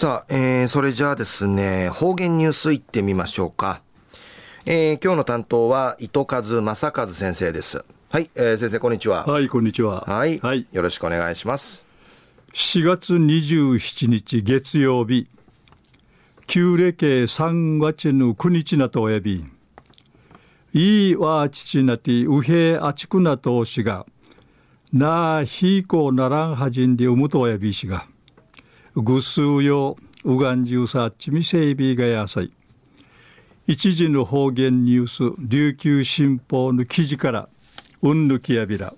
さあ、えー、それじゃあですね、方言ニュースいってみましょうか。えー、今日の担当は、糸数正和先生です。はい、えー、先生、こんにちは。はい、こんにちは。はい。はい、よろしくお願いします。4月27日月曜日、旧暦3月の9日なとおやび、いいわ父なてうへあちくなとしが、なあひいこならんはじんでうむとおやびしが、ぐすうようがんじゅうさっちみせいびがやさい。一時の方言ニュース琉球新報の記事からうんぬきやびら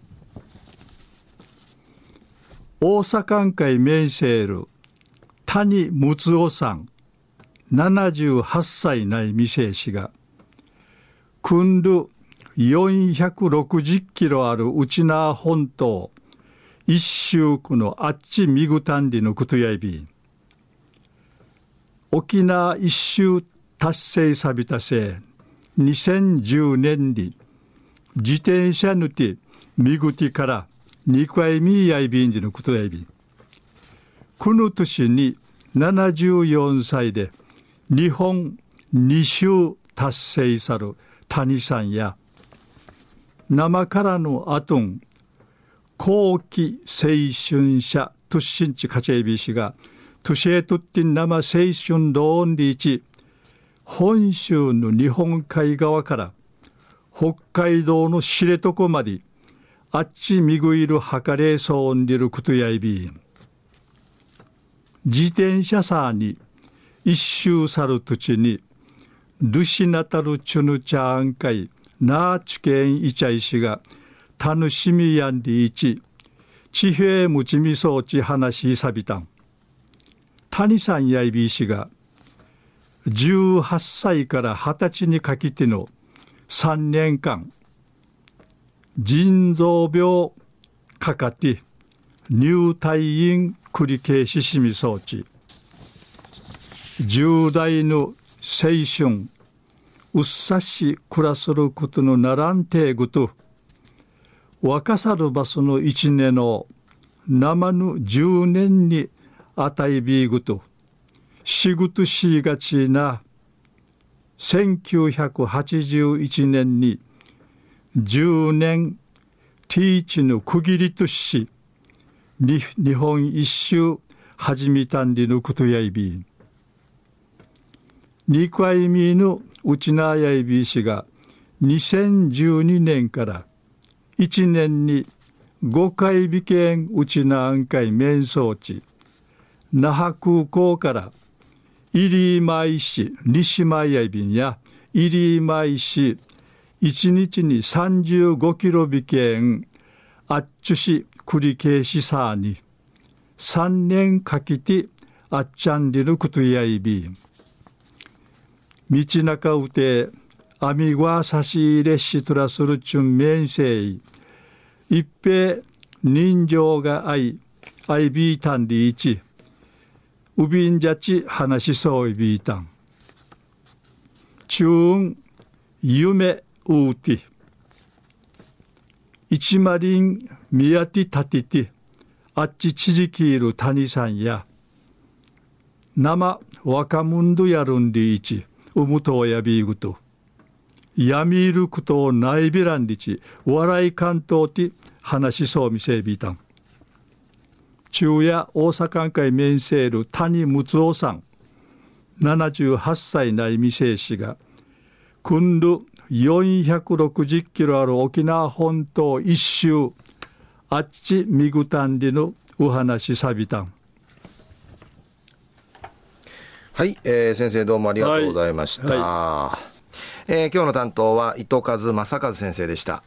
大阪会メンセール谷睦夫さん78歳ない店氏がくんる460キロある内縄本島一周区のあっちみぐたんりのことやいび沖縄一周達成さびたせ2010年に自転車ぬてみぐてから2回みやいびんじのことやいびこの年に74歳で日本2周達成さる谷さんや生からのあとん後期青春者トゥッシンチカチェイビ氏がトゥシェトッティン生青春ローンリーチ本州の日本海側から北海道の知床まであっちみぐいるはかれそうにいることやいび自転車さに一周さる土地にルシナタルチュヌチャーンカイナーチケンイチャイシが楽しみやんりいち地平むちみそうち話さびたん。谷さんやいびいしが18歳から20歳にかけての3年間腎臓病かかって入退院繰り返ししみ装置重大の青春うっさし暮らすることのならんてぐと若さる場所の一年の生ぬ十年にあたいびぐとしぐとしがちな1981年に10年ティーチの区切りとし日本一周始めたんりのことやいび二回目のうちなやいびしが2012年から1年に5回美見うちな案会面相地那覇空港から入舞市西前や便や入舞市1日に35キロ美見あっちゅし繰り返しさに。3年かけてあっちゃんりることやいび道中うてあみわさし入れしとらするちゅん面せい一平人情が愛愛ビータンリーチウビンジャチ話しそういビータン。チューン夢ウーティ一マリンミヤティタティティあっちちじきいる谷さんや。生若者やるんりいち。ウムトウヤビーグトやみいることをないびらんりち、笑い関東て話しそうみせびいたん。中夜大阪会面セール谷睦夫さん78歳内未成氏が君る460キロある沖縄本島一周あっちみぐたんりのお話さびたん。はい、えー、先生どうもありがとうございました、はいはい、え、今日の担当は糸数正和先生でした。